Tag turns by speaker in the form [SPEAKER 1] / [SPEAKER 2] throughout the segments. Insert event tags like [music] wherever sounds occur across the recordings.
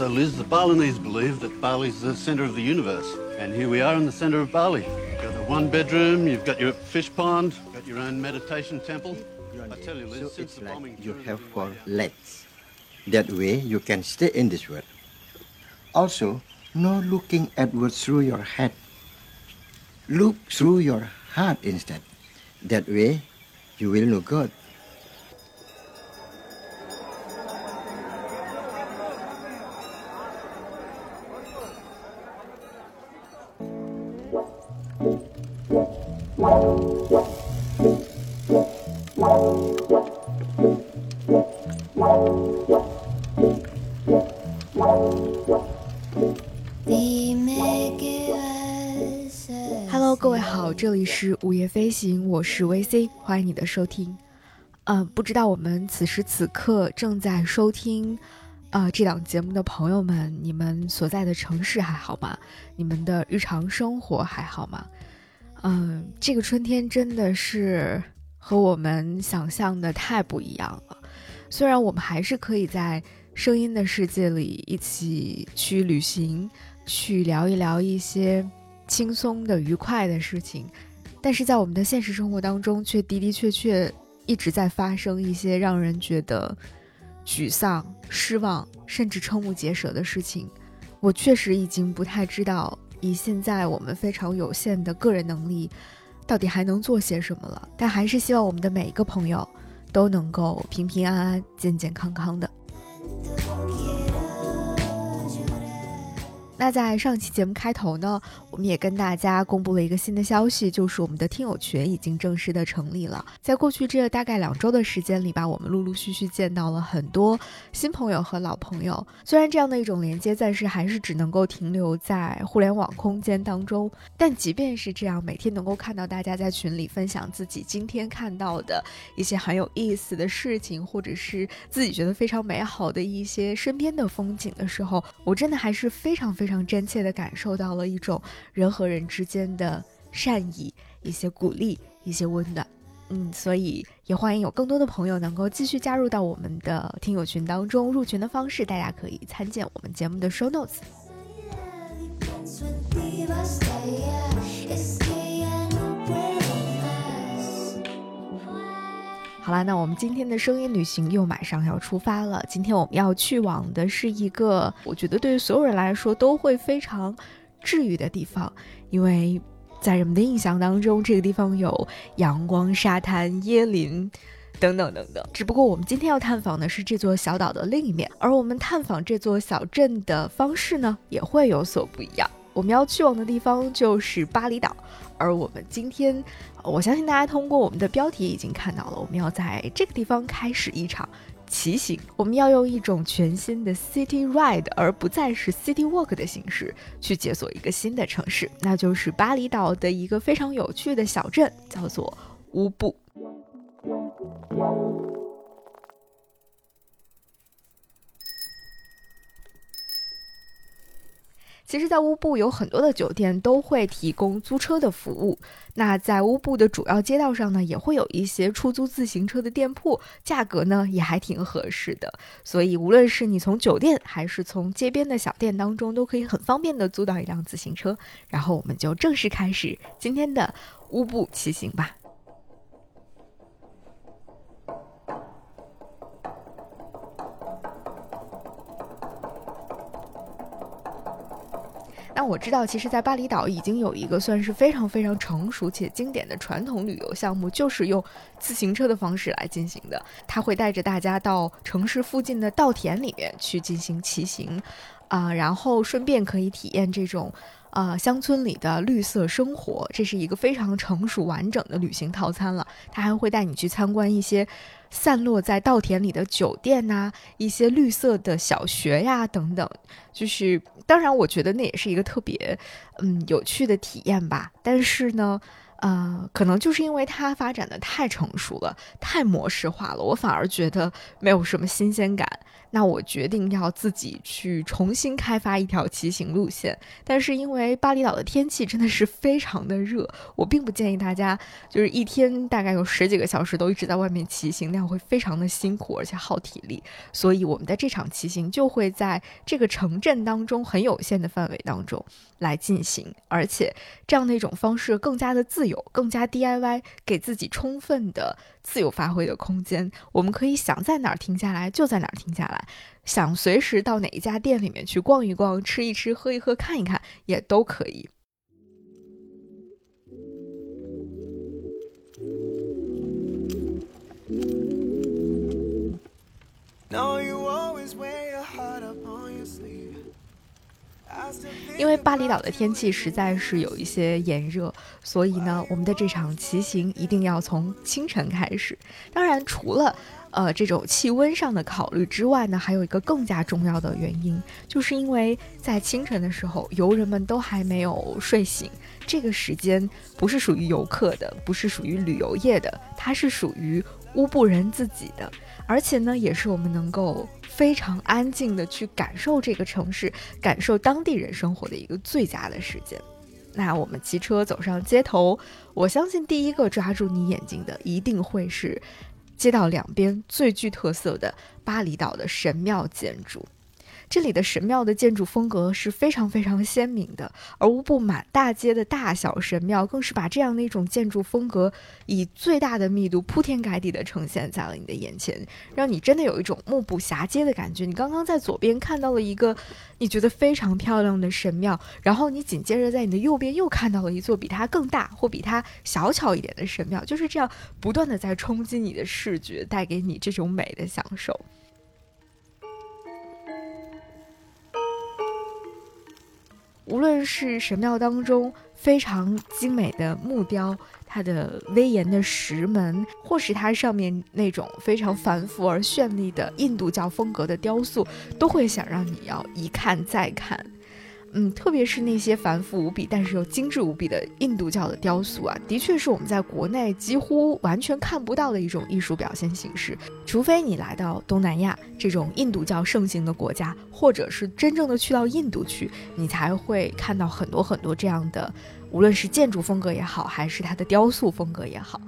[SPEAKER 1] So, Liz, the Balinese believe that Bali's the centre of the universe. And here we are in the centre of Bali. You've got a one bedroom, you've got your fish pond, you've got your own meditation temple. I tell you, Liz,
[SPEAKER 2] So
[SPEAKER 1] since
[SPEAKER 2] it's
[SPEAKER 1] the
[SPEAKER 2] like you have four
[SPEAKER 1] uh,
[SPEAKER 2] legs. That way you can stay in this world. Also, no looking outward through your head. Look through your heart instead. That way you will know God.
[SPEAKER 3] 我是 VC，欢迎你的收听。呃，不知道我们此时此刻正在收听呃这档节目的朋友们，你们所在的城市还好吗？你们的日常生活还好吗？嗯、这个春天真的是和我们想象的太不一样了。虽然我们还是可以在声音的世界里一起去旅行，去聊一聊一些轻松的、愉快的事情，但是在我们的现实生活当中，却的的确确一直在发生一些让人觉得沮丧、失望，甚至瞠目结舌的事情。我确实已经不太知道，以现在我们非常有限的个人能力，到底还能做些什么了。但还是希望我们的每一个朋友都能够平平安安、健健康康的。那在上期节目开头呢，我们也跟大家公布了一个新的消息，就是我们的听友群已经正式的成立了。在过去这大概两周的时间里吧，我们陆陆续续见到了很多新朋友和老朋友。虽然这样的一种连接暂时还是只能够停留在互联网空间当中，但即便是这样，每天能够看到大家在群里分享自己今天看到的一些很有意思的事情，或者是自己觉得非常美好的一些身边的风景的时候，我真的还是非常非常非常真切的感受到了一种人和人之间的善意、一些鼓励、一些温暖。嗯，所以也欢迎有更多的朋友能够继续加入到我们的听友群当中。入群的方式，大家可以参见我们节目的 show notes。好啦，那我们今天的声音旅行又马上要出发了。今天我们要去往的是一个，我觉得对于所有人来说都会非常治愈的地方，因为在人们的印象当中，这个地方有阳光、沙滩、椰林。等等等等，只不过我们今天要探访的是这座小岛的另一面，而我们探访这座小镇的方式呢，也会有所不一样。我们要去往的地方就是巴厘岛，而我们今天，我相信大家通过我们的标题已经看到了，我们要在这个地方开始一场骑行。我们要用一种全新的 city ride，而不再是 city walk 的形式，去解锁一个新的城市，那就是巴厘岛的一个非常有趣的小镇，叫做乌布。其实，在乌布有很多的酒店都会提供租车的服务。那在乌布的主要街道上呢，也会有一些出租自行车的店铺，价格呢也还挺合适的。所以，无论是你从酒店还是从街边的小店当中，都可以很方便的租到一辆自行车。然后，我们就正式开始今天的乌布骑行吧。那我知道，其实，在巴厘岛已经有一个算是非常非常成熟且经典的传统旅游项目，就是用自行车的方式来进行的。它会带着大家到城市附近的稻田里面去进行骑行，啊、然后顺便可以体验这种。啊、乡村里的绿色生活，这是一个非常成熟完整的旅行套餐了。它还会带你去参观一些散落在稻田里的酒店呐、一些绿色的小学呀等等。就是，当然，我觉得那也是一个特别嗯有趣的体验吧。但是呢，呃，可能就是因为它发展的太成熟了，太模式化了，我反而觉得没有什么新鲜感。那我决定要自己去重新开发一条骑行路线。但是因为巴厘岛的天气真的是非常的热，我并不建议大家就是一天大概有十几个小时都一直在外面骑行，那样会非常的辛苦，而且耗体力。所以我们的这场骑行就会在这个城镇当中很有限的范围当中来进行，而且这样的一种方式更加的自由，有更加 DIY，给自己充分的自由发挥的空间。我们可以想在哪儿停下来就在哪儿停下来，想随时到哪一家店里面去逛一逛、吃一吃、喝一喝、看一看也都可以。因为巴厘岛的天气实在是有一些炎热，所以呢，我们的这场骑行一定要从清晨开始。当然，除了呃这种气温上的考虑之外呢，还有一个更加重要的原因，就是因为在清晨的时候，游人们都还没有睡醒，这个时间不是属于游客的，不是属于旅游业的，它是属于乌布人自己的。而且呢，也是我们能够非常安静的去感受这个城市、感受当地人生活的一个最佳的时间。那我们骑车走上街头，我相信第一个抓住你眼睛的，一定会是街道两边最具特色的巴厘岛的神庙建筑。这里的神庙的建筑风格是非常非常鲜明的，而乌布满大街的大小神庙更是把这样的一种建筑风格以最大的密度铺天盖地的呈现在了你的眼前，让你真的有一种目不暇接的感觉。你刚刚在左边看到了一个你觉得非常漂亮的神庙，然后你紧接着在你的右边又看到了一座比它更大或比它小巧一点的神庙，就是这样不断的在冲击你的视觉，带给你这种美的享受。无论是神庙当中非常精美的木雕，它的威严的石门，或是它上面那种非常繁复而绚丽的印度教风格的雕塑，都会想让你要一看再看。嗯，特别是那些繁复无比，但是又精致无比的印度教的雕塑啊，的确是我们在国内几乎完全看不到的一种艺术表现形式。除非你来到东南亚这种印度教盛行的国家，或者是真正的去到印度去，你才会看到很多很多这样的，无论是建筑风格也好，还是它的雕塑风格也好。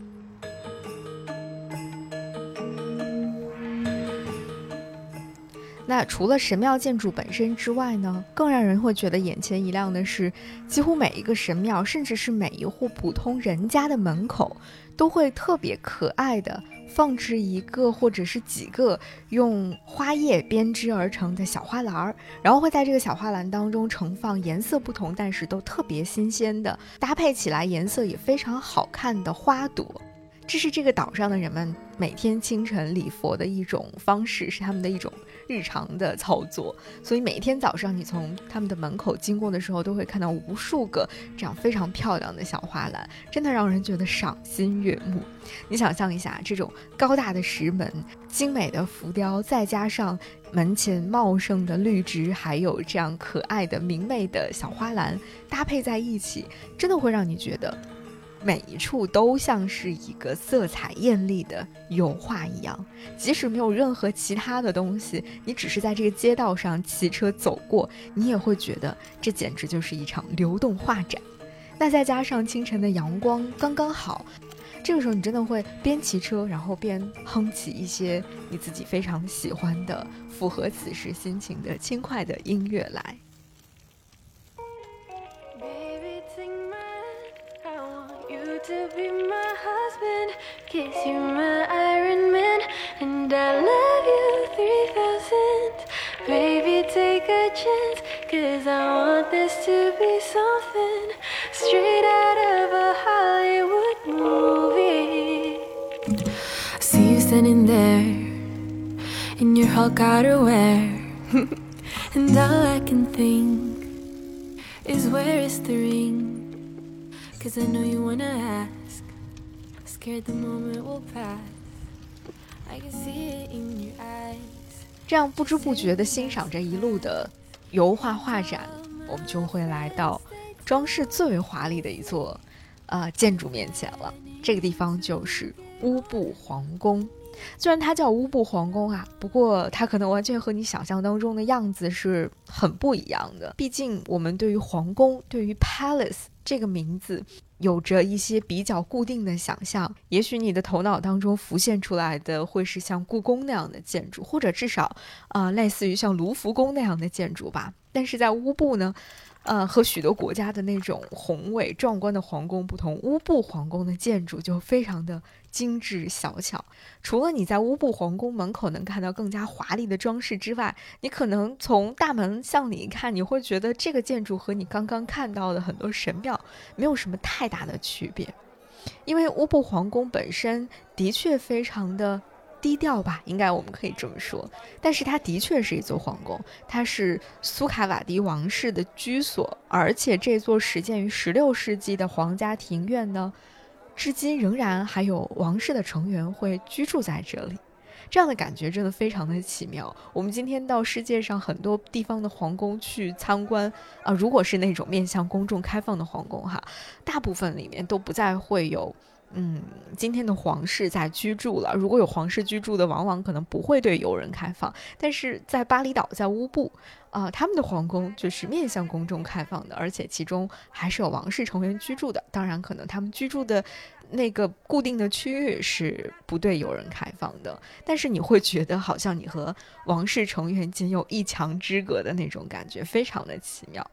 [SPEAKER 3] 那除了神庙建筑本身之外呢，更让人会觉得眼前一亮的是，几乎每一个神庙，甚至是每一户普通人家的门口，都会特别可爱的放置一个或者是几个用花叶编织而成的小花篮儿，然后会在这个小花篮当中盛放颜色不同，但是都特别新鲜的，搭配起来颜色也非常好看的花朵。这是这个岛上的人们每天清晨礼佛的一种方式，是他们的一种日常的操作。所以每天早上你从他们的门口经过的时候，都会看到无数个这样非常漂亮的小花篮，真的让人觉得赏心悦目。你想象一下，这种高大的石门、精美的浮雕，再加上门前茂盛的绿植，还有这样可爱的明媚的小花篮搭配在一起，真的会让你觉得。每一处都像是一个色彩艳丽的油画一样，即使没有任何其他的东西，你只是在这个街道上骑车走过，你也会觉得这简直就是一场流动画展。那再加上清晨的阳光刚刚好，这个时候你真的会边骑车，然后边哼起一些你自己非常喜欢的、符合此时心情的轻快的音乐来。Be my husband. Kiss you, my Iron Man. And I love you 3000. Baby, take a chance. Cause I want this to be something straight out of a Hollywood movie. See you standing there in your Hulk outerwear. [laughs] and all I can think is where is the ring? Cause I know you wanna ask. 这样不知不觉的欣赏着一路的油画画展，我们就会来到装饰最为华丽的一座呃建筑面前了。这个地方就是乌布皇宫。虽然它叫乌布皇宫啊，不过它可能完全和你想象当中的样子是很不一样的。毕竟我们对于皇宫，对于 palace 这个名字，有着一些比较固定的想象。也许你的头脑当中浮现出来的会是像故宫那样的建筑，或者至少啊，类似于像卢浮宫那样的建筑吧。但是在乌布呢？呃，和许多国家的那种宏伟壮观的皇宫不同，乌布皇宫的建筑就非常的精致小巧。除了你在乌布皇宫门口能看到更加华丽的装饰之外，你可能从大门向里看，你会觉得这个建筑和你刚刚看到的很多神庙没有什么太大的区别，因为乌布皇宫本身的确非常的。低调吧，应该我们可以这么说。但是它的确是一座皇宫，它是苏卡瓦迪王室的居所，而且这座始建于十六世纪的皇家庭院呢，至今仍然还有王室的成员会居住在这里。这样的感觉真的非常的奇妙。我们今天到世界上很多地方的皇宫去参观啊，如果是那种面向公众开放的皇宫哈，大部分里面都不再会有。嗯，今天的皇室在居住了。如果有皇室居住的，往往可能不会对游人开放。但是在巴厘岛，在乌布，啊，他们的皇宫就是面向公众开放的，而且其中还是有王室成员居住的。当然，可能他们居住的那个固定的区域是不对游人开放的。但是你会觉得好像你和王室成员仅有一墙之隔的那种感觉，非常的奇妙。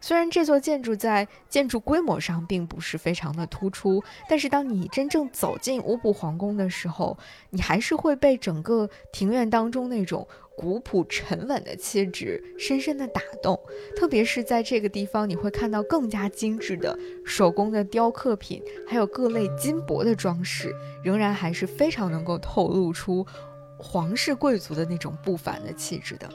[SPEAKER 3] 虽然这座建筑在建筑规模上并不是非常的突出，但是当你真正走进乌布皇宫的时候，你还是会被整个庭院当中那种古朴沉稳的气质深深的打动。特别是在这个地方，你会看到更加精致的手工的雕刻品，还有各类金箔的装饰，仍然还是非常能够透露出皇室贵族的那种不凡的气质的。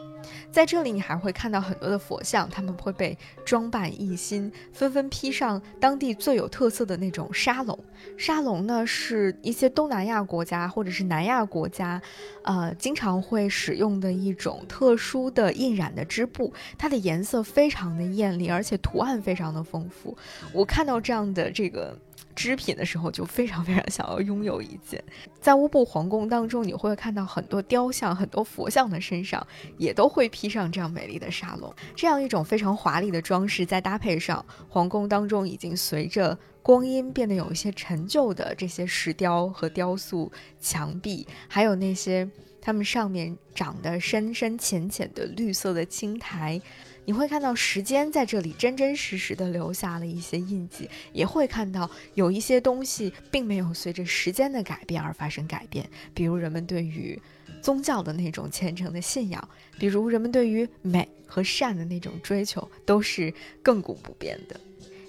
[SPEAKER 3] 在这里，你还会看到很多的佛像，他们会被装扮一新，纷纷披上当地最有特色的那种沙龙。沙龙呢，是一些东南亚国家或者是南亚国家，呃，经常会使用的一种特殊的印染的织布，它的颜色非常的艳丽，而且图案非常的丰富。我看到这样的这个。织品的时候就非常非常想要拥有一件。在乌布皇宫当中，你会看到很多雕像、很多佛像的身上也都会披上这样美丽的沙龙。这样一种非常华丽的装饰，再搭配上皇宫当中已经随着光阴变得有一些陈旧的这些石雕和雕塑墙壁，还有那些它们上面长得深深浅浅的绿色的青苔。你会看到时间在这里真真实实的留下了一些印记，也会看到有一些东西并没有随着时间的改变而发生改变，比如人们对于宗教的那种虔诚的信仰，比如人们对于美和善的那种追求，都是亘古不变的。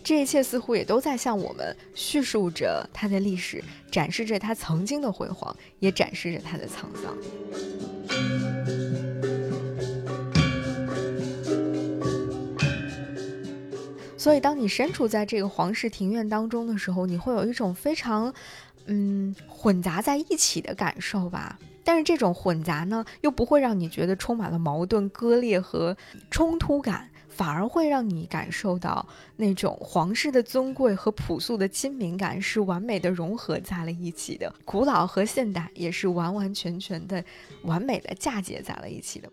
[SPEAKER 3] 这一切似乎也都在向我们叙述着它的历史，展示着它曾经的辉煌，也展示着它的沧桑。所以，当你身处在这个皇室庭院当中的时候，你会有一种非常，嗯，混杂在一起的感受吧。但是这种混杂呢，又不会让你觉得充满了矛盾、割裂和冲突感，反而会让你感受到那种皇室的尊贵和朴素的亲民感是完美的融合在了一起的，古老和现代也是完完全全的完美的嫁接在了一起的。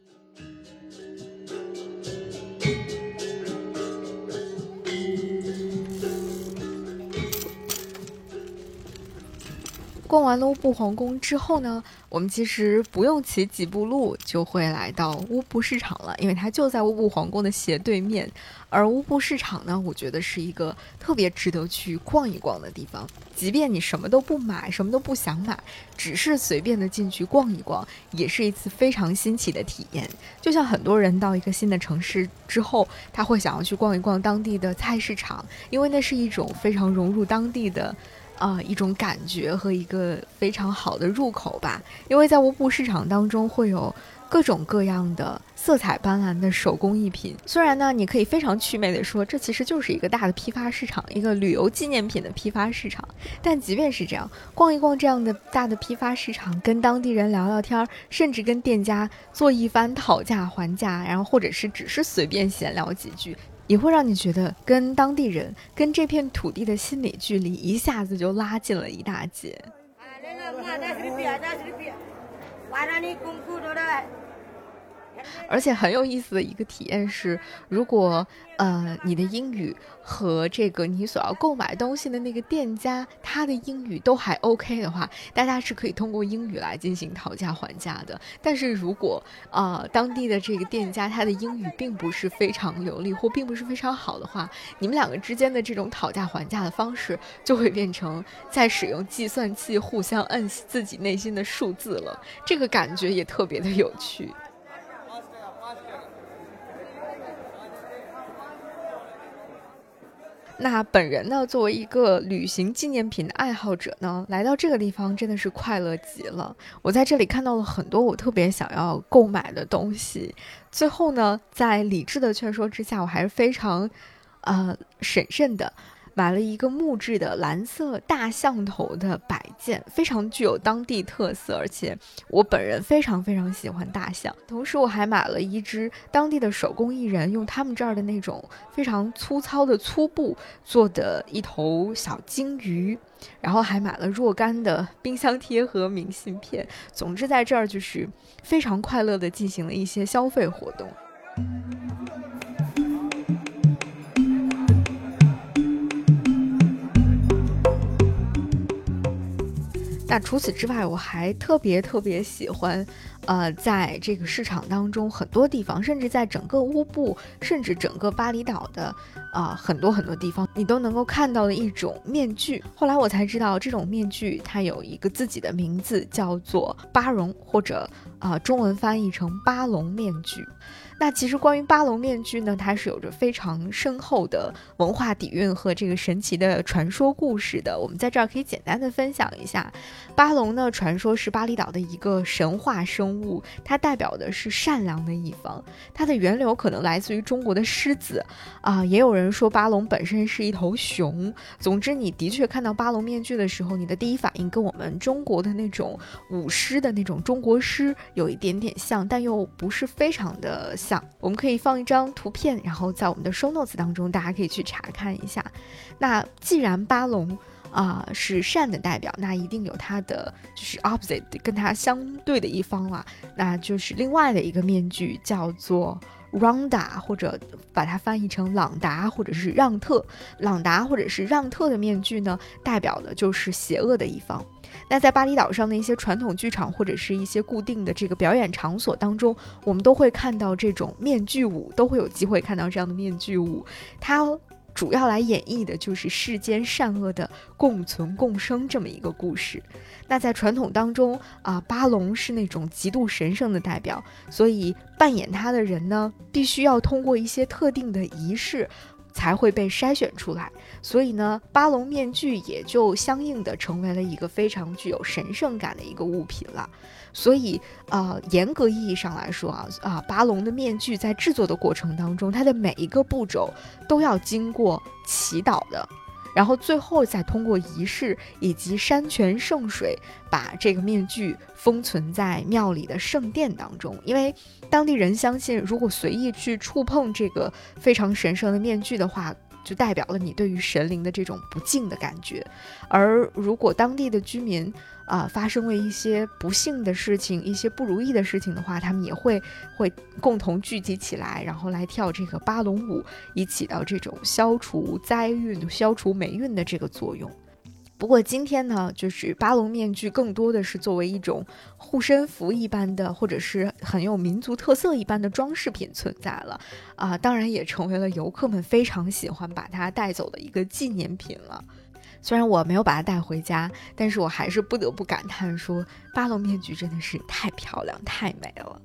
[SPEAKER 3] 逛完了乌布皇宫之后呢，我们其实不用骑几步路就会来到乌布市场了，因为它就在乌布皇宫的斜对面。而乌布市场呢，我觉得是一个特别值得去逛一逛的地方。即便你什么都不买，什么都不想买，只是随便的进去逛一逛，也是一次非常新奇的体验。就像很多人到一个新的城市之后，他会想要去逛一逛当地的菜市场，因为那是一种非常融入当地的。啊，一种感觉和一个非常好的入口吧，因为在乌布市场当中会有各种各样的色彩斑斓的手工艺品。虽然呢，你可以非常趣味的说，这其实就是一个大的批发市场，一个旅游纪念品的批发市场。但即便是这样，逛一逛这样的大的批发市场，跟当地人聊聊天，甚至跟店家做一番讨价还价，然后或者是只是随便闲聊几句。也会让你觉得跟当地人、跟这片土地的心理距离一下子就拉近了一大截。而且很有意思的一个体验是，如果呃你的英语和这个你所要购买东西的那个店家他的英语都还 OK 的话，大家是可以通过英语来进行讨价还价的。但是如果呃当地的这个店家他的英语并不是非常流利或并不是非常好的话，你们两个之间的这种讨价还价的方式就会变成在使用计算器互相摁自己内心的数字了。这个感觉也特别的有趣。那本人呢，作为一个旅行纪念品的爱好者呢，来到这个地方真的是快乐极了。我在这里看到了很多我特别想要购买的东西。最后呢，在理智的劝说之下，我还是非常，呃，审慎的。买了一个木质的蓝色大象头的摆件，非常具有当地特色，而且我本人非常非常喜欢大象。同时，我还买了一只当地的手工艺人用他们这儿的那种非常粗糙的粗布做的一头小鲸鱼，然后还买了若干的冰箱贴和明信片。总之，在这儿就是非常快乐的进行了一些消费活动。那除此之外，我还特别特别喜欢，呃，在这个市场当中，很多地方，甚至在整个乌布，甚至整个巴厘岛的，啊，很多很多地方，你都能够看到的一种面具。后来我才知道，这种面具它有一个自己的名字，叫做巴绒，或者啊，中文翻译成巴龙面具。那其实关于巴龙面具呢，它是有着非常深厚的文化底蕴和这个神奇的传说故事的。我们在这儿可以简单的分享一下，巴龙呢，传说是巴厘岛的一个神话生物，它代表的是善良的一方。它的源流可能来自于中国的狮子啊，也有人说巴龙本身是一头熊。总之，你的确看到巴龙面具的时候，你的第一反应跟我们中国的那种舞狮的那种中国狮有一点点像，但又不是非常的。我们可以放一张图片，然后在我们的 show notes 当中，大家可以去查看一下。那既然巴龙啊是善的代表，那一定有它的就是 opposite 跟它相对的一方啊，那就是另外的一个面具叫做 Ronda，或者把它翻译成朗达或者是让特。朗达或者是让特的面具呢，代表的就是邪恶的一方。那在巴厘岛上的一些传统剧场或者是一些固定的这个表演场所当中，我们都会看到这种面具舞，都会有机会看到这样的面具舞。它主要来演绎的就是世间善恶的共存共生这么一个故事。那在传统当中啊，巴龙是那种极度神圣的代表，所以扮演他的人呢，必须要通过一些特定的仪式。才会被筛选出来，所以呢，巴龙面具也就相应的成为了一个非常具有神圣感的一个物品了。所以，啊，严格意义上来说啊，啊，巴龙的面具在制作的过程当中，它的每一个步骤都要经过祈祷的。然后最后再通过仪式以及山泉圣水，把这个面具封存在庙里的圣殿当中。因为当地人相信，如果随意去触碰这个非常神圣的面具的话，就代表了你对于神灵的这种不敬的感觉。而如果当地的居民，啊，发生了一些不幸的事情，一些不如意的事情的话，他们也会会共同聚集起来，然后来跳这个巴龙舞，以起到这种消除灾运、消除霉运的这个作用。不过今天呢，就是巴龙面具更多的是作为一种护身符一般的，或者是很有民族特色一般的装饰品存在了啊，当然也成为了游客们非常喜欢把它带走的一个纪念品了。虽然我没有把它带回家，但是我还是不得不感叹说，巴龙面具真的是太漂亮、太美了。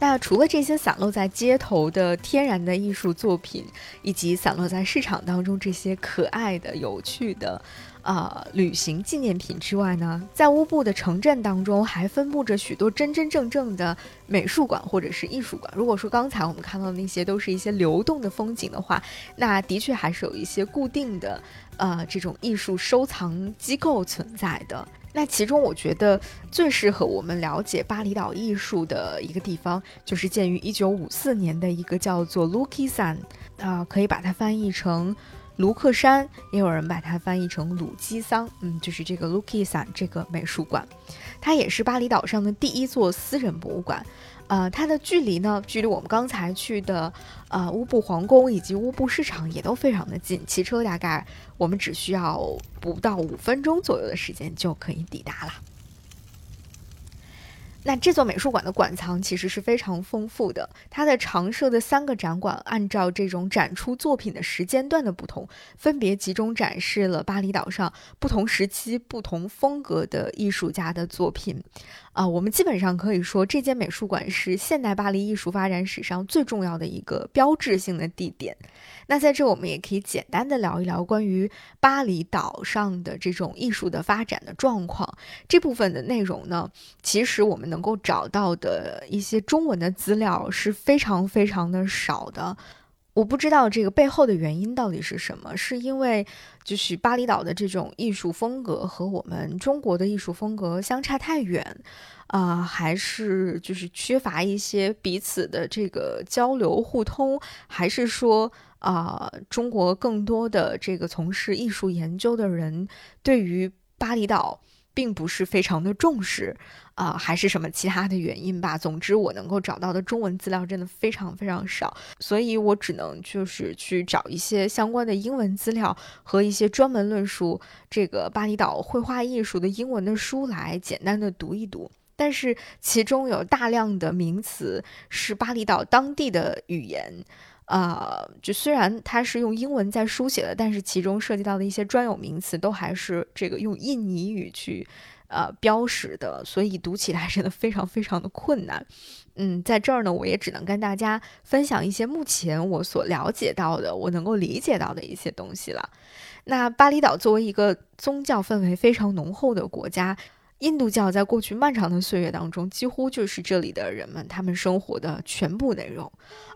[SPEAKER 3] 那除了这些散落在街头的天然的艺术作品，以及散落在市场当中这些可爱的、有趣的，呃旅行纪念品之外呢，在乌布的城镇当中还分布着许多真真正正的美术馆或者是艺术馆。如果说刚才我们看到的那些都是一些流动的风景的话，那的确还是有一些固定的呃这种艺术收藏机构存在的。那其中，我觉得最适合我们了解巴厘岛艺术的一个地方，就是建于一九五四年的一个叫做 Lukisan，啊，可以把它翻译成卢克山，也有人把它翻译成鲁基桑，嗯，就是这个 Lukisan 这个美术馆，它也是巴厘岛上的第一座私人博物馆。呃，它的距离呢，距离我们刚才去的呃乌布皇宫以及乌布市场也都非常的近，骑车大概我们只需要不到五分钟左右的时间就可以抵达了。那这座美术馆的馆藏其实是非常丰富的，它的常设的三个展馆按照这种展出作品的时间段的不同，分别集中展示了巴厘岛上不同时期、不同风格的艺术家的作品。啊，我们基本上可以说，这间美术馆是现代巴黎艺术发展史上最重要的一个标志性的地点。那在这，我们也可以简单的聊一聊关于巴厘岛上的这种艺术的发展的状况。这部分的内容呢，其实我们能够找到的一些中文的资料是非常非常的少的。我不知道这个背后的原因到底是什么，是因为就是巴厘岛的这种艺术风格和我们中国的艺术风格相差太远，啊，还是就是缺乏一些彼此的这个交流互通，还是说啊，中国更多的这个从事艺术研究的人对于巴厘岛并不是非常的重视。啊，还是什么其他的原因吧。总之，我能够找到的中文资料真的非常非常少，所以我只能就是去找一些相关的英文资料和一些专门论述这个巴厘岛绘画艺术的英文的书来简单的读一读。但是其中有大量的名词是巴厘岛当地的语言，啊，就虽然它是用英文在书写的，但是其中涉及到的一些专有名词都还是这个用印尼语去。呃，标识的，所以读起来真的非常非常的困难。嗯，在这儿呢，我也只能跟大家分享一些目前我所了解到的、我能够理解到的一些东西了。那巴厘岛作为一个宗教氛围非常浓厚的国家。印度教在过去漫长的岁月当中，几乎就是这里的人们他们生活的全部内容。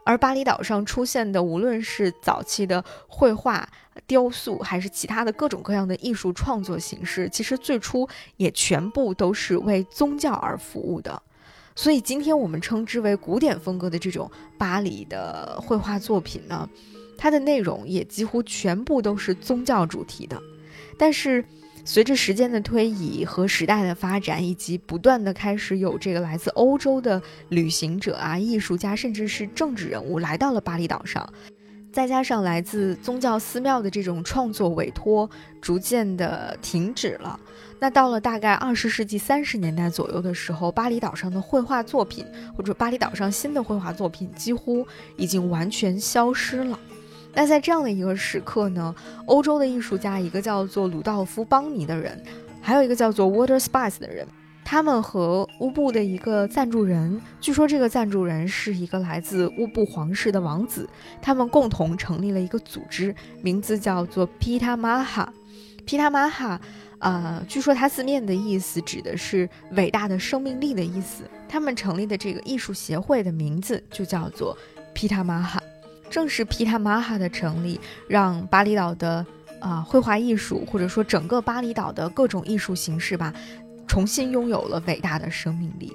[SPEAKER 3] 而巴厘岛上出现的，无论是早期的绘画、雕塑，还是其他的各种各样的艺术创作形式，其实最初也全部都是为宗教而服务的。所以，今天我们称之为古典风格的这种巴黎的绘画作品呢，它的内容也几乎全部都是宗教主题的。但是，随着时间的推移和时代的发展，以及不断的开始有这个来自欧洲的旅行者啊、艺术家，甚至是政治人物来到了巴厘岛上，再加上来自宗教寺庙的这种创作委托逐渐的停止了，那到了大概二十世纪三十年代左右的时候，巴厘岛上的绘画作品或者巴厘岛上新的绘画作品几乎已经完全消失了。那在这样的一个时刻呢，欧洲的艺术家，一个叫做鲁道夫·邦尼的人，还有一个叫做 Water Spice 的人，他们和乌布的一个赞助人，据说这个赞助人是一个来自乌布皇室的王子，他们共同成立了一个组织，名字叫做 Pita Maha。Pita Maha，呃，据说它字面的意思指的是伟大的生命力的意思。他们成立的这个艺术协会的名字就叫做 Pita Maha。正是皮塔马哈的成立，让巴厘岛的啊绘画艺术，或者说整个巴厘岛的各种艺术形式吧，重新拥有了伟大的生命力。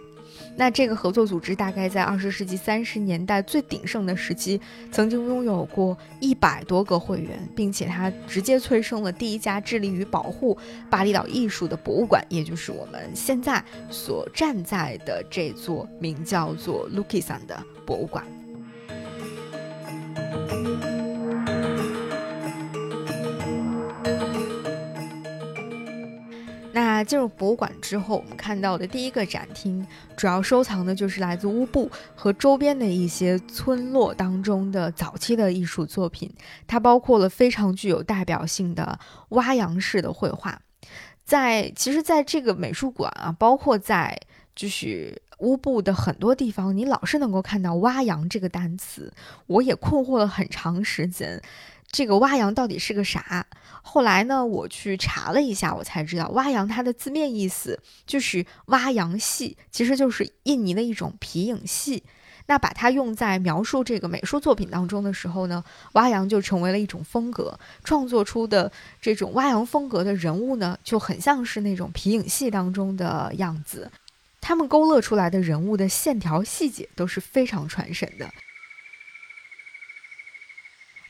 [SPEAKER 3] 那这个合作组织大概在二十世纪三十年代最鼎盛的时期，曾经拥有过一百多个会员，并且它直接催生了第一家致力于保护巴厘岛艺术的博物馆，也就是我们现在所站在的这座名叫做 Lukisan 的博物馆。那进入博物馆之后，我们看到的第一个展厅，主要收藏的就是来自乌布和周边的一些村落当中的早期的艺术作品。它包括了非常具有代表性的挖羊式的绘画。在其实，在这个美术馆啊，包括在就是乌布的很多地方，你老是能够看到“挖洋”这个单词。我也困惑了很长时间。这个蛙羊到底是个啥？后来呢，我去查了一下，我才知道蛙羊它的字面意思就是蛙羊戏，其实就是印尼的一种皮影戏。那把它用在描述这个美术作品当中的时候呢，蛙羊就成为了一种风格，创作出的这种蛙羊风格的人物呢，就很像是那种皮影戏当中的样子。他们勾勒出来的人物的线条细节都是非常传神的。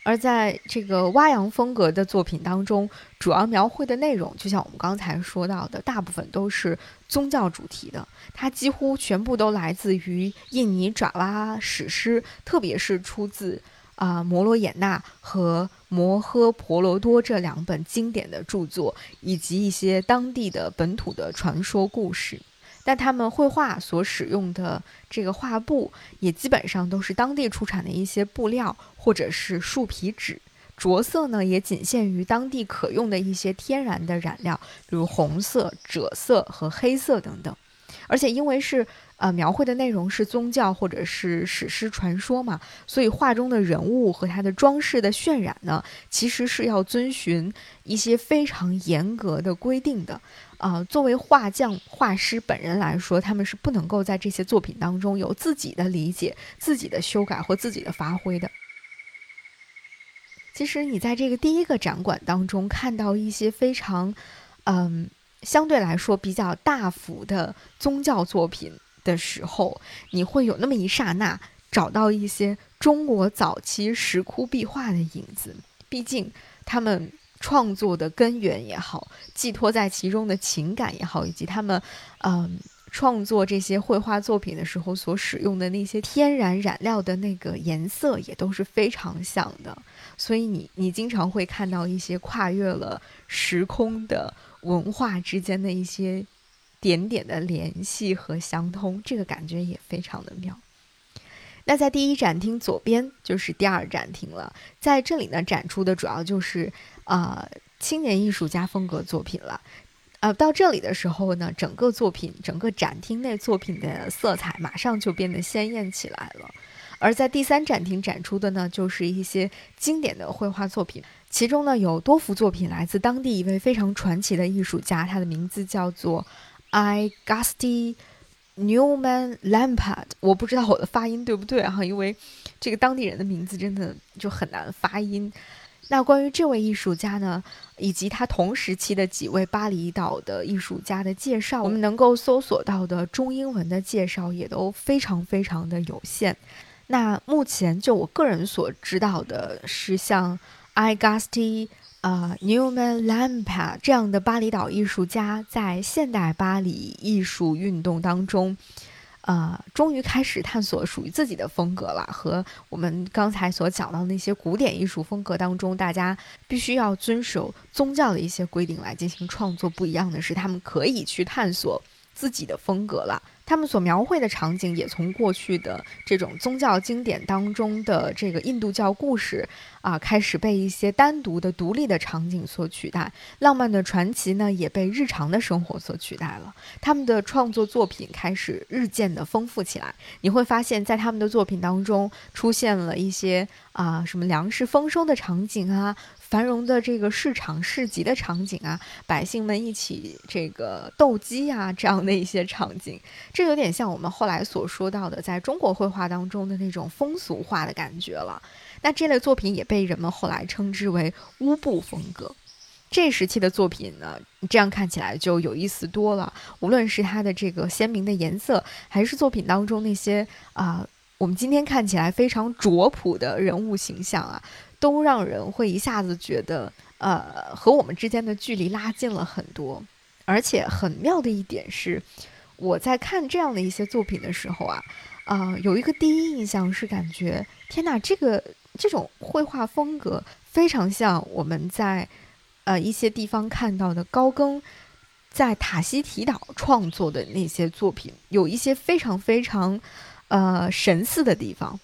[SPEAKER 3] 而在这个蛙洋风格的作品当中，主要描绘的内容，就像我们刚才说到的，大部分都是宗教主题的。它几乎全部都来自于印尼爪哇史诗，特别是出自啊《摩罗衍那》和《摩诃婆罗多》这两本经典的著作，以及一些当地的本土的传说故事。但他们绘画所使用的这个画布，也基本上都是当地出产的一些布料或者是树皮纸，着色呢也仅限于当地可用的一些天然的染料，比如红色、赭色和黑色等等。而且因为是呃描绘的内容是宗教或者是史诗传说嘛，所以画中的人物和它的装饰的渲染呢，其实是要遵循一些非常严格的规定的。啊，作为画匠、画师本人来说，他们是不能够在这些作品当中有自己的理解、自己的修改或自己的发挥的。其实，你在这个第一个展馆当中看到一些非常，嗯，相对来说比较大幅的宗教作品的时候，你会有那么一刹那找到一些中国早期石窟壁画的影子。毕竟，他们。创作的根源也好，寄托在其中的情感也好，以及他们，嗯，创作这些绘画作品的时候所使用的那些天然染料的那个颜色也都是非常像的。所以你你经常会看到一些跨越了时空的文化之间的一些点点的联系和相通，这个感觉也非常的妙。那在第一展厅左边就是第二展厅了，在这里呢展出的主要就是。啊，青年艺术家风格作品了，呃，到这里的时候呢，整个作品、整个展厅内作品的色彩马上就变得鲜艳起来了。而在第三展厅展出的呢，就是一些经典的绘画作品，其中呢有多幅作品来自当地一位非常传奇的艺术家，他的名字叫做 I Gusty Newman Lampard。我不知道我的发音对不对哈，因为这个当地人的名字真的就很难发音。那关于这位艺术家呢，以及他同时期的几位巴厘岛的艺术家的介绍，我们能够搜索到的中英文的介绍也都非常非常的有限。那目前就我个人所知道的是，像 Igasti 啊 Newman Lampa 这样的巴厘岛艺术家，在现代巴黎艺术运动当中。呃，终于开始探索属于自己的风格了。和我们刚才所讲到那些古典艺术风格当中，大家必须要遵守宗教的一些规定来进行创作不一样的是，他们可以去探索自己的风格了。他们所描绘的场景也从过去的这种宗教经典当中的这个印度教故事啊，开始被一些单独的、独立的场景所取代。浪漫的传奇呢，也被日常的生活所取代了。他们的创作作品开始日渐的丰富起来。你会发现在他们的作品当中出现了一些啊，什么粮食丰收的场景啊。繁荣的这个市场市集的场景啊，百姓们一起这个斗鸡啊，这样的一些场景，这有点像我们后来所说到的，在中国绘画当中的那种风俗化的感觉了。那这类作品也被人们后来称之为乌布风格。这时期的作品呢，这样看起来就有意思多了。无论是它的这个鲜明的颜色，还是作品当中那些啊，我们今天看起来非常拙朴的人物形象啊。都让人会一下子觉得，呃，和我们之间的距离拉近了很多。而且很妙的一点是，我在看这样的一些作品的时候啊，啊，有一个第一印象是感觉，天哪，这个这种绘画风格非常像我们在呃一些地方看到的高更在塔希提岛创作的那些作品，有一些非常非常呃神似的地方。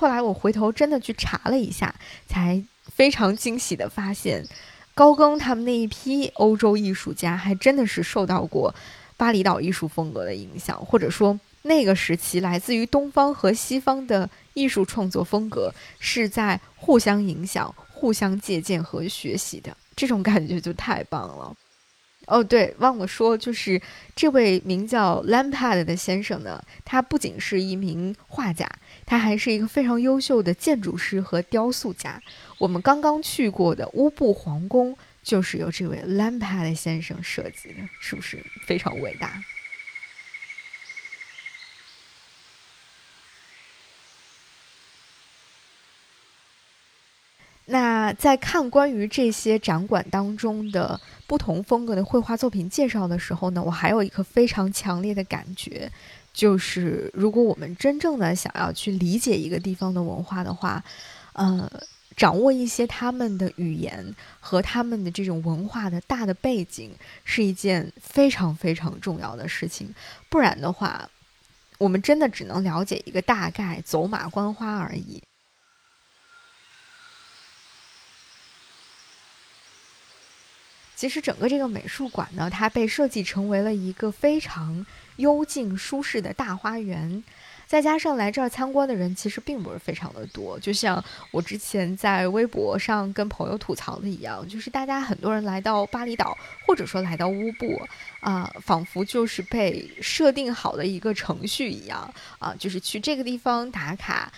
[SPEAKER 3] 后来我回头真的去查了一下，才非常惊喜的发现，高更他们那一批欧洲艺术家还真的是受到过巴厘岛艺术风格的影响，或者说那个时期来自于东方和西方的艺术创作风格是在互相影响、互相借鉴和学习的，这种感觉就太棒了。哦，对，忘了说，就是这位名叫 Lampad 的先生呢，他不仅是一名画家，他还是一个非常优秀的建筑师和雕塑家。我们刚刚去过的乌布皇宫，就是由这位 Lampad 先生设计的，是不是非常伟大？那在看关于这些展馆当中的不同风格的绘画作品介绍的时候呢，我还有一个非常强烈的感觉，就是如果我们真正的想要去理解一个地方的文化的话，呃，掌握一些他们的语言和他们的这种文化的大的背景，是一件非常非常重要的事情。不然的话，我们真的只能了解一个大概，走马观花而已。其实整个这个美术馆呢，它被设计成为了一个非常幽静舒适的大花园，再加上来这儿参观的人其实并不是非常的多，就像我之前在微博上跟朋友吐槽的一样，就是大家很多人来到巴厘岛或者说来到乌布啊，仿佛就是被设定好的一个程序一样啊，就是去这个地方打卡。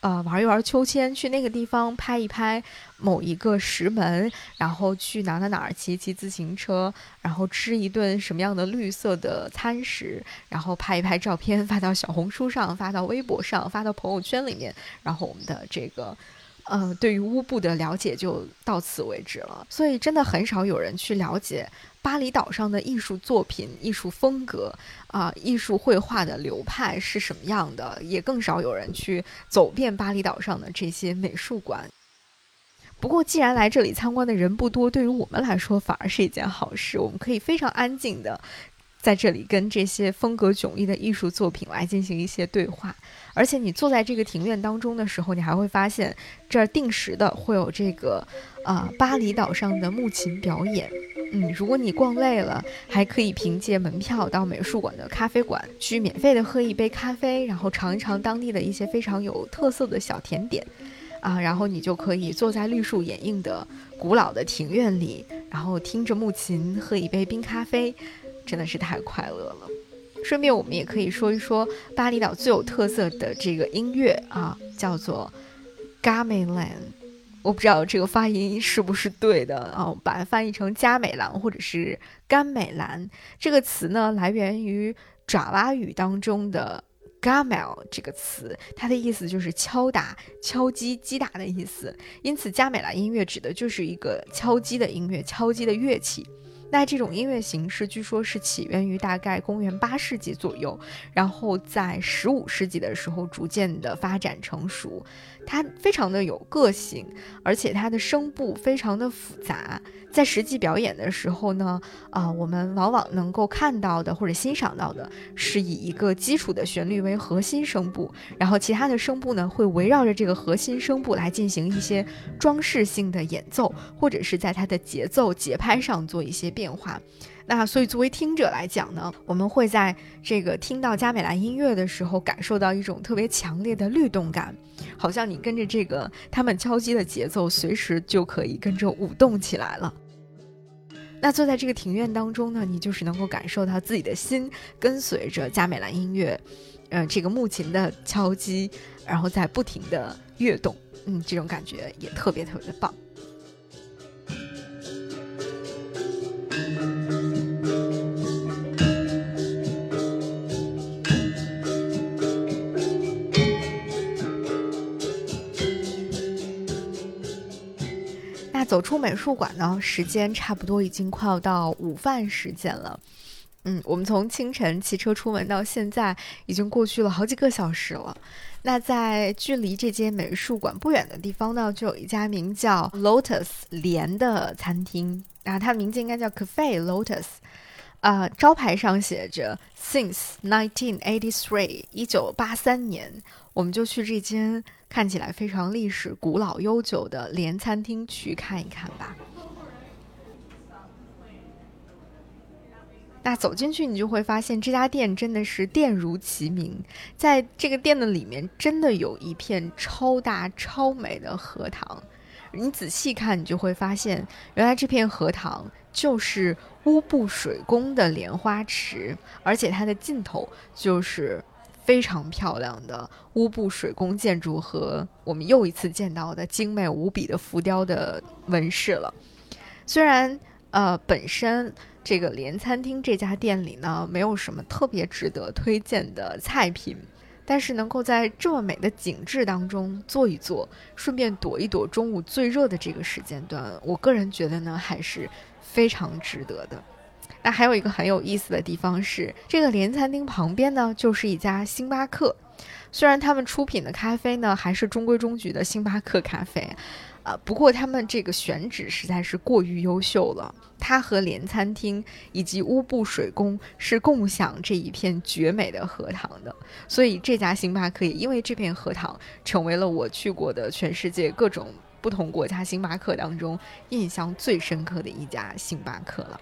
[SPEAKER 3] 呃，玩一玩秋千，去那个地方拍一拍某一个石门，然后去哪哪哪儿骑骑自行车，然后吃一顿什么样的绿色的餐食，然后拍一拍照片发到小红书上，发到微博上，发到朋友圈里面，然后我们的这个。呃，对于乌布的了解就到此为止了，所以真的很少有人去了解巴厘岛上的艺术作品、艺术风格啊，艺术绘画的流派是什么样的，也更少有人去走遍巴厘岛上的这些美术馆。不过，既然来这里参观的人不多，对于我们来说反而是一件好事，我们可以非常安静的。在这里跟这些风格迥异的艺术作品来进行一些对话，而且你坐在这个庭院当中的时候，你还会发现这儿定时的会有这个，呃，巴厘岛上的木琴表演。嗯，如果你逛累了，还可以凭借门票到美术馆的咖啡馆去免费的喝一杯咖啡，然后尝一尝当地的一些非常有特色的小甜点，啊，然后你就可以坐在绿树掩映的古老的庭院里，然后听着木琴，喝一杯冰咖啡。真的是太快乐了。顺便，我们也可以说一说巴厘岛最有特色的这个音乐啊，叫做 Gamelan。我不知道这个发音是不是对的啊，把它翻译成加美兰或者是甘美兰。这个词呢，来源于爪哇语当中的 Gamel 这个词，它的意思就是敲打、敲击、击打的意思。因此，加美兰音乐指的就是一个敲击的音乐，敲击的乐器。那这种音乐形式据说是起源于大概公元八世纪左右，然后在十五世纪的时候逐渐的发展成熟。它非常的有个性，而且它的声部非常的复杂。在实际表演的时候呢，啊，我们往往能够看到的或者欣赏到的是以一个基础的旋律为核心声部，然后其他的声部呢会围绕着这个核心声部来进行一些装饰性的演奏，或者是在它的节奏节拍上做一些变化。那所以作为听者来讲呢，我们会在这个听到加美兰音乐的时候，感受到一种特别强烈的律动感，好像你跟着这个他们敲击的节奏，随时就可以跟着舞动起来了。那坐在这个庭院当中呢，你就是能够感受到自己的心跟随着加美兰音乐，呃，这个木琴的敲击，然后在不停的跃动，嗯，这种感觉也特别特别的棒。走出美术馆呢，时间差不多已经快要到午饭时间了。嗯，我们从清晨骑车出门到现在，已经过去了好几个小时了。那在距离这间美术馆不远的地方呢，就有一家名叫 Lotus 莲的餐厅啊，它的名字应该叫 Cafe Lotus。啊，招牌上写着 Since 1983，一九八三年，我们就去这间看起来非常历史古老悠久的连餐厅去看一看吧。那走进去，你就会发现这家店真的是店如其名，在这个店的里面，真的有一片超大超美的荷塘。你仔细看，你就会发现，原来这片荷塘就是乌布水宫的莲花池，而且它的尽头就是非常漂亮的乌布水宫建筑和我们又一次见到的精美无比的浮雕的纹饰了。虽然呃本身这个连餐厅这家店里呢没有什么特别值得推荐的菜品。但是能够在这么美的景致当中坐一坐，顺便躲一躲中午最热的这个时间段，我个人觉得呢还是非常值得的。那还有一个很有意思的地方是，这个连餐厅旁边呢就是一家星巴克，虽然他们出品的咖啡呢还是中规中矩的星巴克咖啡。啊，不过他们这个选址实在是过于优秀了。它和连餐厅以及乌布水宫是共享这一片绝美的荷塘的，所以这家星巴克也因为这片荷塘，成为了我去过的全世界各种不同国家星巴克当中印象最深刻的一家星巴克了。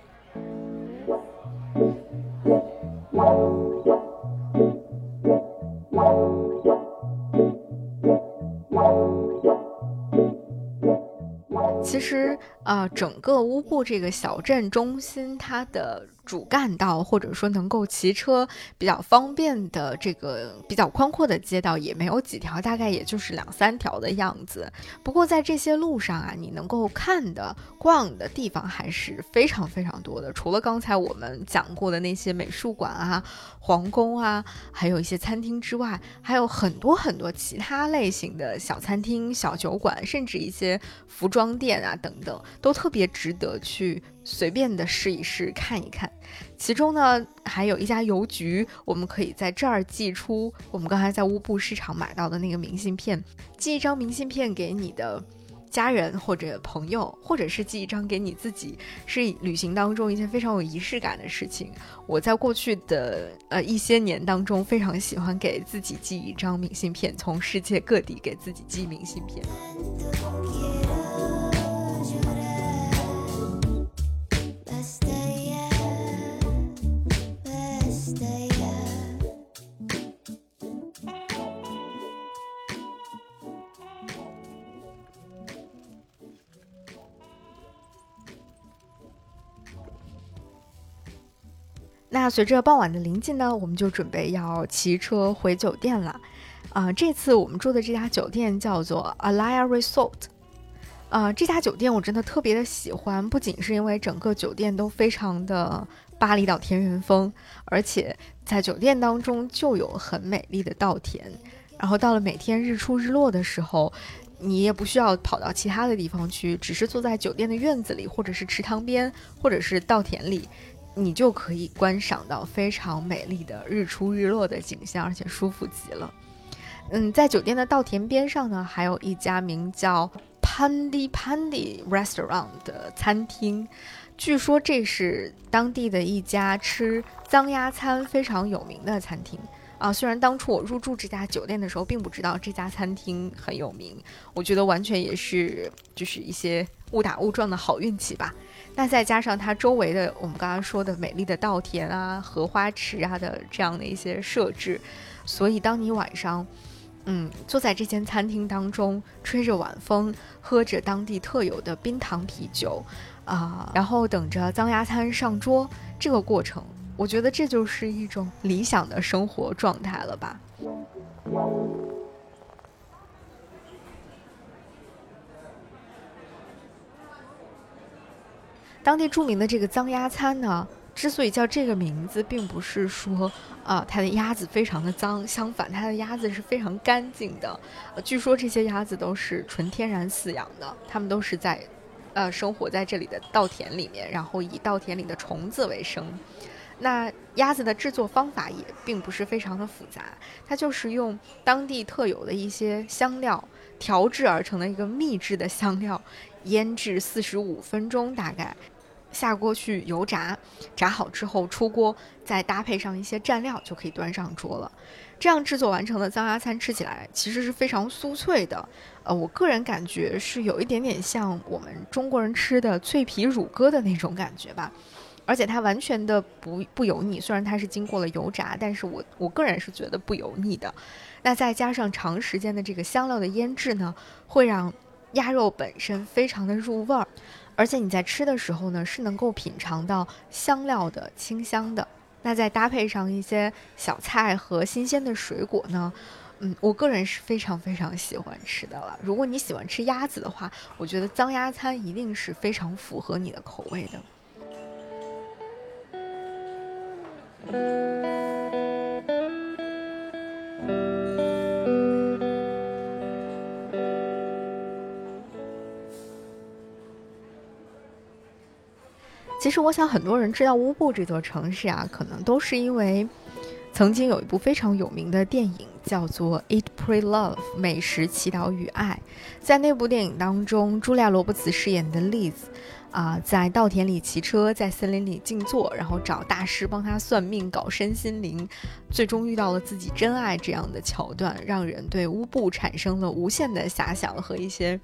[SPEAKER 3] 其实，呃，整个乌布这个小镇中心，它的。主干道或者说能够骑车比较方便的这个比较宽阔的街道也没有几条，大概也就是两三条的样子。不过在这些路上啊，你能够看的逛的地方还是非常非常多的。除了刚才我们讲过的那些美术馆啊、皇宫啊，还有一些餐厅之外，还有很多很多其他类型的小餐厅、小酒馆，甚至一些服装店啊等等，都特别值得去。随便的试一试，看一看。其中呢，还有一家邮局，我们可以在这儿寄出我们刚才在乌布市场买到的那个明信片，寄一张明信片给你的家人或者朋友，或者是寄一张给你自己，是旅行当中一件非常有仪式感的事情。我在过去的呃一些年当中，非常喜欢给自己寄一张明信片，从世界各地给自己寄明信片。随着傍晚的临近呢，我们就准备要骑车回酒店了。啊，这次我们住的这家酒店叫做 Alaya Resort。啊，这家酒店我真的特别的喜欢，不仅是因为整个酒店都非常的巴厘岛田园风，而且在酒店当中就有很美丽的稻田。然后到了每天日出日落的时候，你也不需要跑到其他的地方去，只是坐在酒店的院子里，或者是池塘边，或者是稻田里。你就可以观赏到非常美丽的日出日落的景象，而且舒服极了。嗯，在酒店的稻田边上呢，还有一家名叫 Pandi Pandi Restaurant 的餐厅，据说这是当地的一家吃脏鸭餐非常有名的餐厅啊。虽然当初我入住这家酒店的时候，并不知道这家餐厅很有名，我觉得完全也是就是一些误打误撞的好运气吧。那再加上它周围的我们刚刚说的美丽的稻田啊、荷花池啊的这样的一些设置，所以当你晚上，嗯，坐在这间餐厅当中，吹着晚风，喝着当地特有的冰糖啤酒，啊，然后等着脏鸭餐上桌，这个过程，我觉得这就是一种理想的生活状态了吧。当地著名的这个脏鸭餐呢，之所以叫这个名字，并不是说啊它的鸭子非常的脏，相反，它的鸭子是非常干净的。呃，据说这些鸭子都是纯天然饲养的，它们都是在，呃，生活在这里的稻田里面，然后以稻田里的虫子为生。那鸭子的制作方法也并不是非常的复杂，它就是用当地特有的一些香料调制而成的一个秘制的香料，腌制四十五分钟大概。下锅去油炸，炸好之后出锅，再搭配上一些蘸料，就可以端上桌了。这样制作完成的脏鸭餐吃起来其实是非常酥脆的。呃，我个人感觉是有一点点像我们中国人吃的脆皮乳鸽的那种感觉吧。而且它完全的不不油腻，虽然它是经过了油炸，但是我我个人是觉得不油腻的。那再加上长时间的这个香料的腌制呢，会让鸭肉本身非常的入味儿，而且你在吃的时候呢，是能够品尝到香料的清香的。那再搭配上一些小菜和新鲜的水果呢，嗯，我个人是非常非常喜欢吃的了。如果你喜欢吃鸭子的话，我觉得脏鸭餐一定是非常符合你的口味的。其实我想，很多人知道乌布这座城市啊，可能都是因为曾经有一部非常有名的电影，叫做《Eat, Pray, Love》美食祈祷与爱。在那部电影当中，茱莉亚·罗伯茨饰演的丽子啊，在稻田里骑车，在森林里静坐，然后找大师帮他算命、搞身心灵，最终遇到了自己真爱这样的桥段，让人对乌布产生了无限的遐想和一些。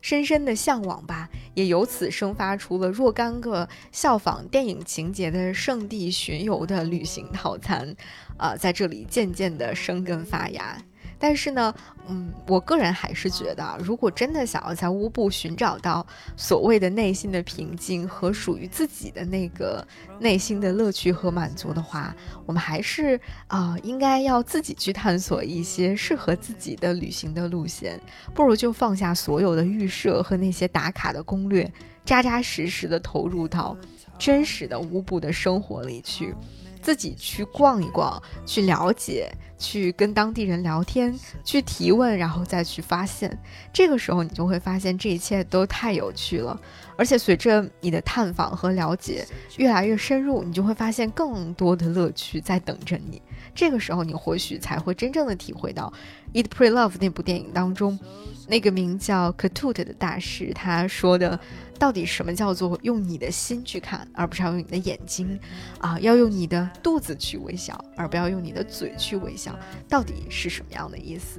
[SPEAKER 3] 深深的向往吧，也由此生发出了若干个效仿电影情节的圣地巡游的旅行套餐，啊，在这里渐渐的生根发芽。但是呢，嗯，我个人还是觉得，如果真的想要在乌布寻找到所谓的内心的平静和属于自己的那个内心的乐趣和满足的话，我们还是啊，应该要自己去探索一些适合自己的旅行的路线。不如就放下所有的预设和那些打卡的攻略，扎扎实实的投入到真实的乌布的生活里去。自己去逛一逛，去了解，去跟当地人聊天，去提问，然后再去发现。这个时候，你就会发现这一切都太有趣了。而且，随着你的探访和了解越来越深入，你就会发现更多的乐趣在等着你。这个时候，你或许才会真正的体会到《Eat, Pray, Love》那部电影当中，那个名叫 Katut 的大师他说的。到底什么叫做用你的心去看，而不是要用你的眼睛啊？要用你的肚子去微笑，而不要用你的嘴去微笑，到底是什么样的意思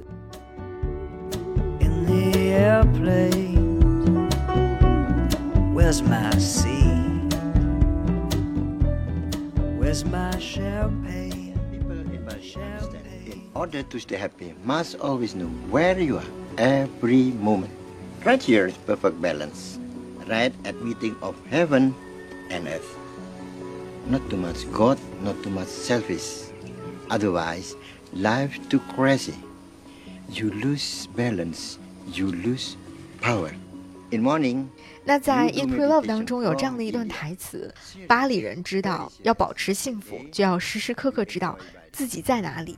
[SPEAKER 2] ？right at meeting of heaven and earth. Not too much God, not too much selfish. Otherwise, life too crazy. You lose balance, you lose power. In morning.
[SPEAKER 3] 那在《In Pre Love》当中有这样的一段台词：巴黎人知道要保持幸福，就要时时刻刻知道自己在哪里。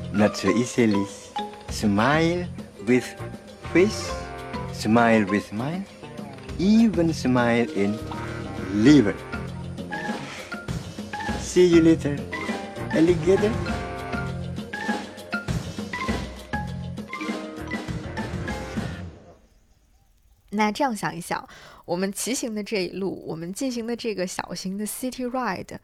[SPEAKER 2] Not so easily. Smile with face. Smile with mind. even smile in liver. See you later, alligator.
[SPEAKER 3] 那这样想一想，我们骑行的这一路，我们进行的这个小型的 city ride，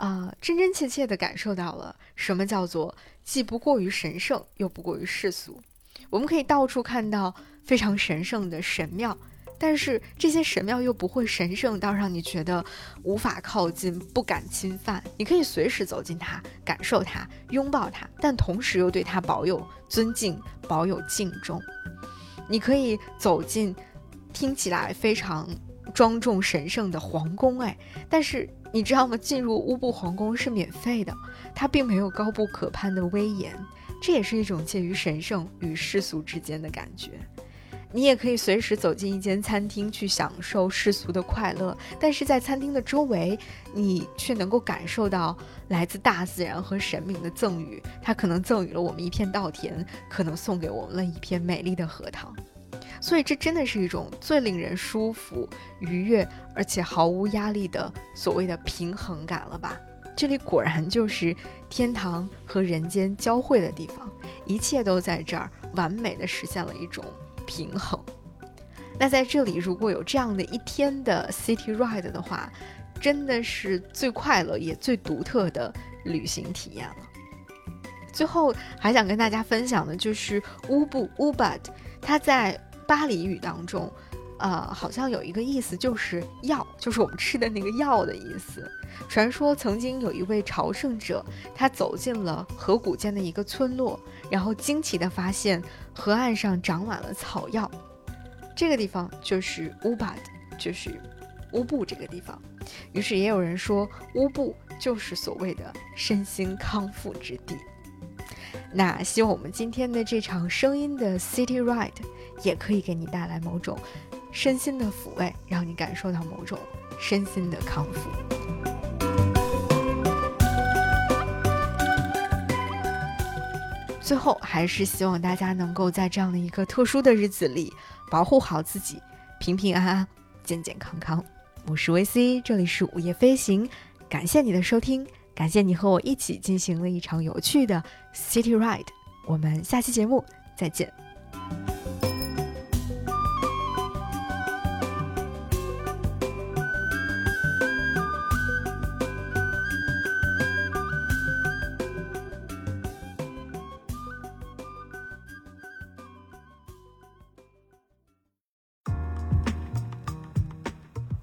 [SPEAKER 3] 啊，真真切切的感受到了什么叫做既不过于神圣，又不过于世俗。我们可以到处看到非常神圣的神庙。但是这些神庙又不会神圣到让你觉得无法靠近、不敢侵犯。你可以随时走进它，感受它，拥抱它，但同时又对它保有尊敬、保有敬重。你可以走进听起来非常庄重神圣的皇宫，哎，但是你知道吗？进入乌布皇宫是免费的，它并没有高不可攀的威严，这也是一种介于神圣与世俗之间的感觉。你也可以随时走进一间餐厅去享受世俗的快乐，但是在餐厅的周围，你却能够感受到来自大自然和神明的赠予。它可能赠予了我们一片稻田，可能送给我们了一片美丽的荷塘。所以，这真的是一种最令人舒服、愉悦，而且毫无压力的所谓的平衡感了吧？这里果然就是天堂和人间交汇的地方，一切都在这儿完美的实现了一种。平衡。那在这里，如果有这样的一天的 City Ride 的话，真的是最快乐也最独特的旅行体验了。最后还想跟大家分享的就是乌布乌巴德，它在巴黎语当中，呃，好像有一个意思就是药，就是我们吃的那个药的意思。传说曾经有一位朝圣者，他走进了河谷间的一个村落，然后惊奇地发现河岸上长满了草药。这个地方就是乌巴德，就是乌布这个地方。于是也有人说，乌布就是所谓的身心康复之地。那希望我们今天的这场声音的 City Ride 也可以给你带来某种身心的抚慰，让你感受到某种身心的康复。最后，还是希望大家能够在这样的一个特殊的日子里，保护好自己，平平安安，健健康康。我是维 C，这里是午夜飞行，感谢你的收听。感谢你和我一起进行了一场有趣的 City Ride，我们下期节目再见。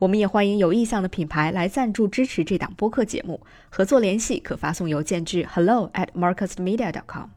[SPEAKER 3] 我们也欢迎有意向的品牌来赞助支持这档播客节目合作联系可发送邮件至 hello at marcusmedia dot com